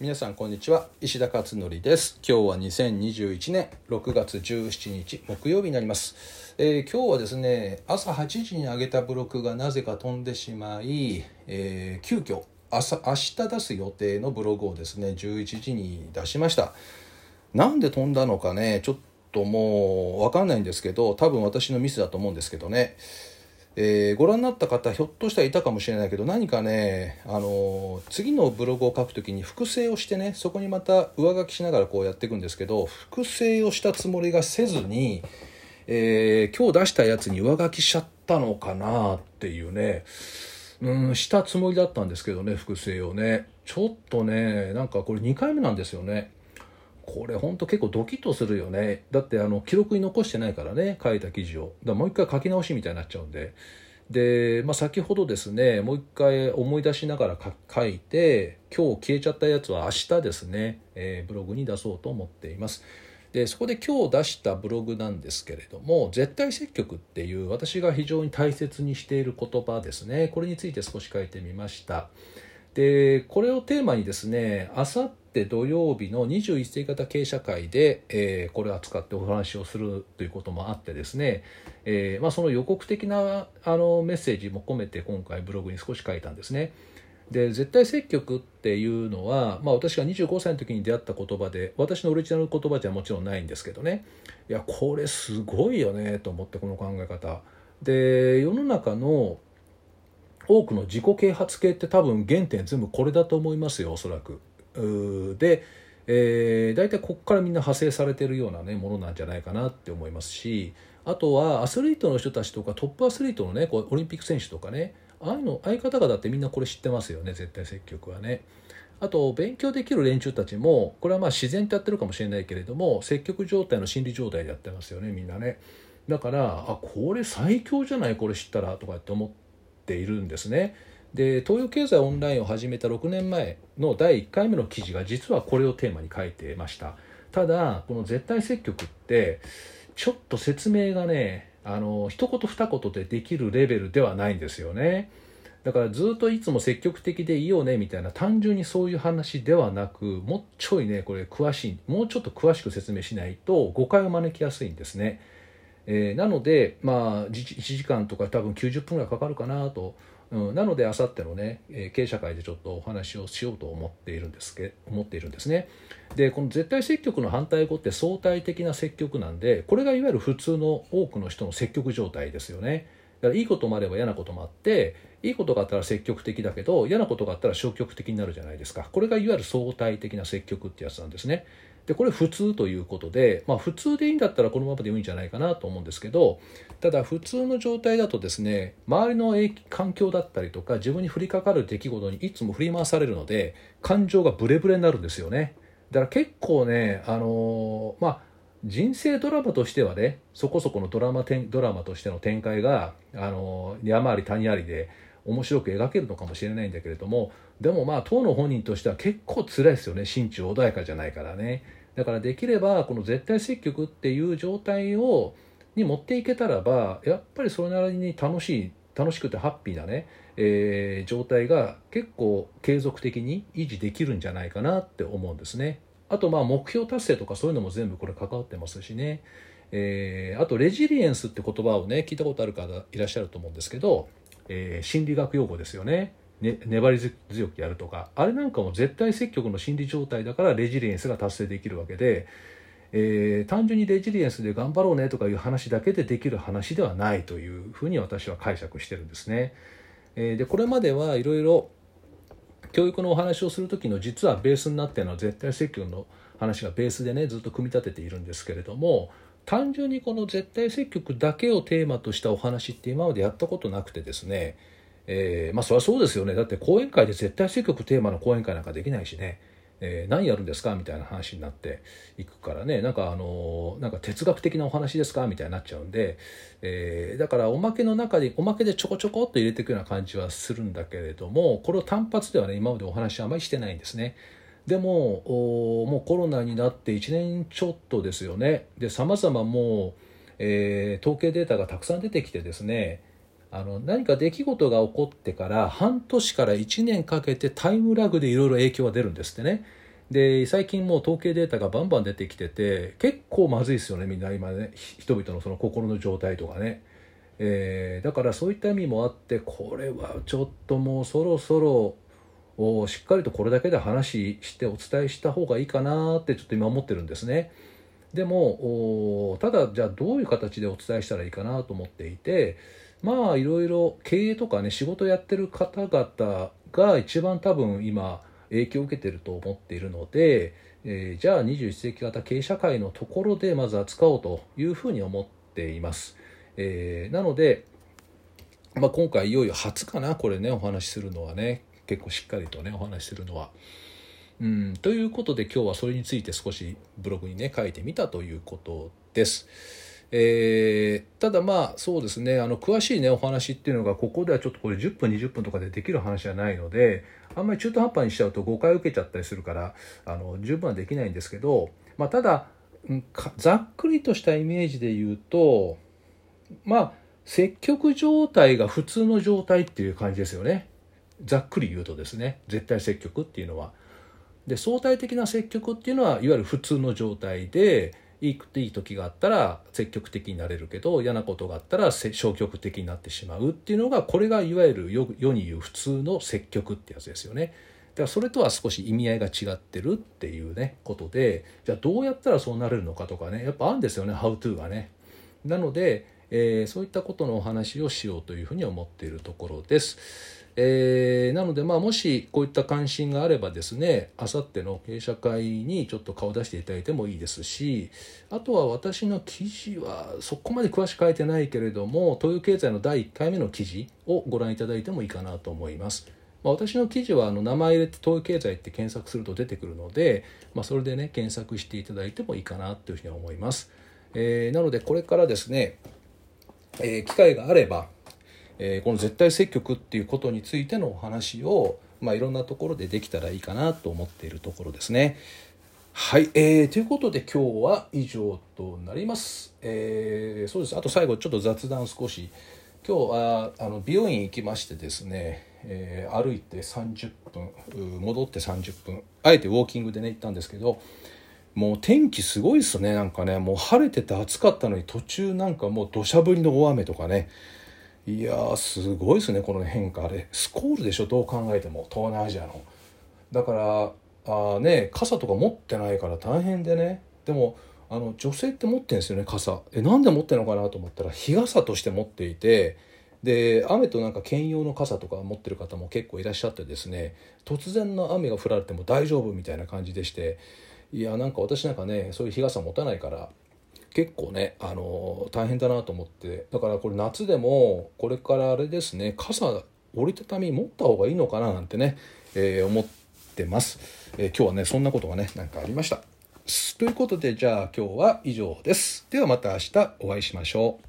皆さんこんにちは。石田勝則です。今日は2021年6月17日木曜日になります、えー今日はですね朝8時に上げたブログがなぜか飛んでしまい、えー急遽朝明日出す予定のブログをですね11時に出しました。なんで飛んだのかねちょっともう分かんないんですけど多分私のミスだと思うんですけどね。えーご覧になった方ひょっとしたらいたかもしれないけど何かね、あの次のブログを書くときに複製をしてねそこにまた上書きしながらこうやっていくんですけど複製をしたつもりがせずに、えー今日出したやつに上書きしちゃったのかなっていうねうんしたつもりだったんですけどね複製をねちょっとねなんかこれ2回目なんですよね。これ本当結構ドキッとするよね。だってあの記録に残してないからね書いた記事を。だもう一回書き直しみたいになっちゃうんで。で、まあ、先ほどですねもう一回思い出しながら書書いて今日消えちゃったやつは明日ですね、えーブログに出そうと思っています。でそこで今日出したブログなんですけれども絶対積極っていう私が非常に大切にしている言葉ですね。これについて少し書いてみました。でこれをテーマにですねあさって土曜日の21世型経営者会で、えーこれを扱ってお話をするということもあってですね、えーまあ、その予告的なあのメッセージも込めて今回ブログに少し書いたんですね。で絶対積極っていうのは、まあ、私が25歳の時に出会った言葉で私のオリジナル言葉じゃもちろんないんですけどねいやこれすごいよねと思ってこの考え方で世の中の多くの自己啓発系って多分原点全部これだと思いますよおそらく。で、えー、大体ここからみんな派生されてるような、ね、ものなんじゃないかなって思いますしあとはアスリートの人たちとかトップアスリートのねこうオリンピック選手とかねああいうの相方々ってみんなこれ知ってますよね絶対積極はね。あと勉強できる連中たちもこれはまあ自然とやってるかもしれないけれども積極状態の心理状態でやってますよねみんなね。だからあこれ最強じゃないこれ知ったらとかって思っているんですね。で東洋経済オンラインを始めた6年前の第1回目の記事が実はこれをテーマに書いてました。ただこの絶対積極ってちょっと説明がねあの一言二言でできるレベルではないんですよね。だからずっといつも積極的でいいよねみたいな単純にそういう話ではなくもうちょいねこれ詳しいもうちょっと詳しく説明しないと誤解を招きやすいんですね。えーなので、まあ、1時間とか多分90分ぐらいかかるかなと、うん、なのであさってのね、え経営者会でちょっとお話をしようと思っているんですけ思っているんですね。でこの絶対積極の反対語って相対的な積極なんでこれがいわゆる普通の多くの人の積極状態ですよね。だからいいこともあれば嫌なこともあっていいことがあったら積極的だけど嫌なことがあったら消極的になるじゃないですか。これがいわゆる相対的な積極ってやつなんですね。でこれ普通ということで、まあ、普通でいいんだったらこのままでもいいんじゃないかなと思うんですけどただ普通の状態だとですね周りの環境だったりとか自分に降りかかる出来事にいつも振り回されるので感情がブレブレになるんですよね。だから結構ねあのまあ人生ドラマとしてはねそこそこのドラマドラマとしての展開があの山あり谷ありで面白く描けるのかもしれないんだけれどもでもまあ当の本人としては結構辛いですよね。心中穏やかじゃないからね。だからできればこの絶対積極っていう状態をに持っていけたらばやっぱりそれなりに楽しい楽しくてハッピーなね、えー状態が結構継続的に維持できるんじゃないかなって思うんですね。あとまあ目標達成とかそういうのも全部これ関わってますしね、えーあとレジリエンスって言葉をね聞いたことある方いらっしゃると思うんですけど、えー心理学用語ですよねね粘り強くやるとかあれなんかも絶対積極の心理状態だからレジリエンスが達成できるわけで、えー単純にレジリエンスで頑張ろうねとかいう話だけでできる話ではないというふうに私は解釈してるんですね。えーでこれまではいろいろ教育のお話をする時の実はベースになっているのは絶対積極の話がベースでねずっと組み立てているんですけれども単純にこの絶対積極だけをテーマとしたお話って今までやったことなくてですね、えーまあそりゃそうですよね。だって講演会で絶対積極テーマの講演会なんかできないしね、えー何やるんですかみたいな話になっていくからね。なんかあのーなんか哲学的なお話ですかみたいになっちゃうんで、えーだからおまけの中でおまけでちょこちょこっと入れていくような感じはするんだけれどもこれを単発ではね今までお話あまりしてないんですね。でももうコロナになって1年ちょっとですよね。でさまざまもう、えー統計データがたくさん出てきてですねあの何か出来事が起こってから半年から1年かけてタイムラグでいろいろ影響が出るんですってね。で最近もう統計データがバンバン出てきてて結構まずいですよねみんな今ね人々のその心の状態とかね、えー、だからそういった意味もあってこれはちょっともうそろそろをしっかりとこれだけで話してお伝えした方がいいかなってちょっと今思ってるんですね。でもただじゃあどういう形でお伝えしたらいいかなと思っていてまあいろいろ経営とかね仕事やってる方々が一番多分今影響を受けてると思っているので、えー、じゃあ21世紀型経営社会のところでまず扱おうというふうに思っています。えー、なので、まあ、今回いよいよ初かなこれねお話しするのはね結構しっかりとねお話しするのは。うん、ということで今日はそれについて少しブログにね書いてみたということです。えー、ただまあそうですねあの詳しいねお話っていうのがここではちょっとこれ10分20分とかでできる話じゃないのであんまり中途半端にしちゃうと誤解を受けちゃったりするからあの十分はできないんですけど、まあ、ただざっくりとしたイメージで言うとまあ積極状態が普通の状態っていう感じですよねざっくり言うとですね絶対積極っていうのは。で相対的な積極っていうのはいわゆる普通の状態でいいいい時があったら積極的になれるけど嫌なことがあったら消極的になってしまうっていうのがこれがいわゆる世に言う普通の積極ってやつですよね。だからそれとは少し意味合いが違ってるっていうねことでじゃあどうやったらそうなれるのかとかねやっぱあるんですよね「How to」がね。なので、えー、そういったことのお話をしようというふうに思っているところです。えー、なので、まあ、もしこういった関心があればですねあさっての経営者会にちょっと顔出していただいてもいいですしあとは私の記事はそこまで詳しく書いてないけれども東洋経済の第1回目の記事をご覧いただいてもいいかなと思います。まあ、私の記事はあの名前入れて東洋経済って検索すると出てくるので、まあ、それでね検索していただいてもいいかなというふうに思います。えー、なのでこれからですね、えー、機会があればえー、この絶対積極っていうことについてのお話を、まあ、いろんなところでできたらいいかなと思っているところですね。はい、えー、ということで今日は以上となります。えー、そうです。あと最後ちょっと雑談少し。今日はあの美容院行きましてですね、えー、歩いて30分戻って30分あえてウォーキングでね行ったんですけどもう天気すごいっすねなんかねもう晴れてて暑かったのに途中なんかもう土砂降りの大雨とかねいやーすごいですねこの変化あれ。スコールでしょどう考えても東南アジアの。だからあね傘とか持ってないから大変でね。でもあの女性って持ってんですよね傘。えなんで持ってるのかなと思ったら日傘として持っていてで雨となんか兼用の傘とか持ってる方も結構いらっしゃってですね突然の雨が降られても大丈夫みたいな感じでしていやなんか私なんかねそういう日傘持たないから結構ね、あの大変だなと思ってだからこれ夏でもこれからあれですね傘折りたたみ持った方がいいのかななんてね、えー、思ってます、えー、今日はねそんなことがねなんかありました。ということでじゃあ今日は以上です。ではまた明日お会いしましょう。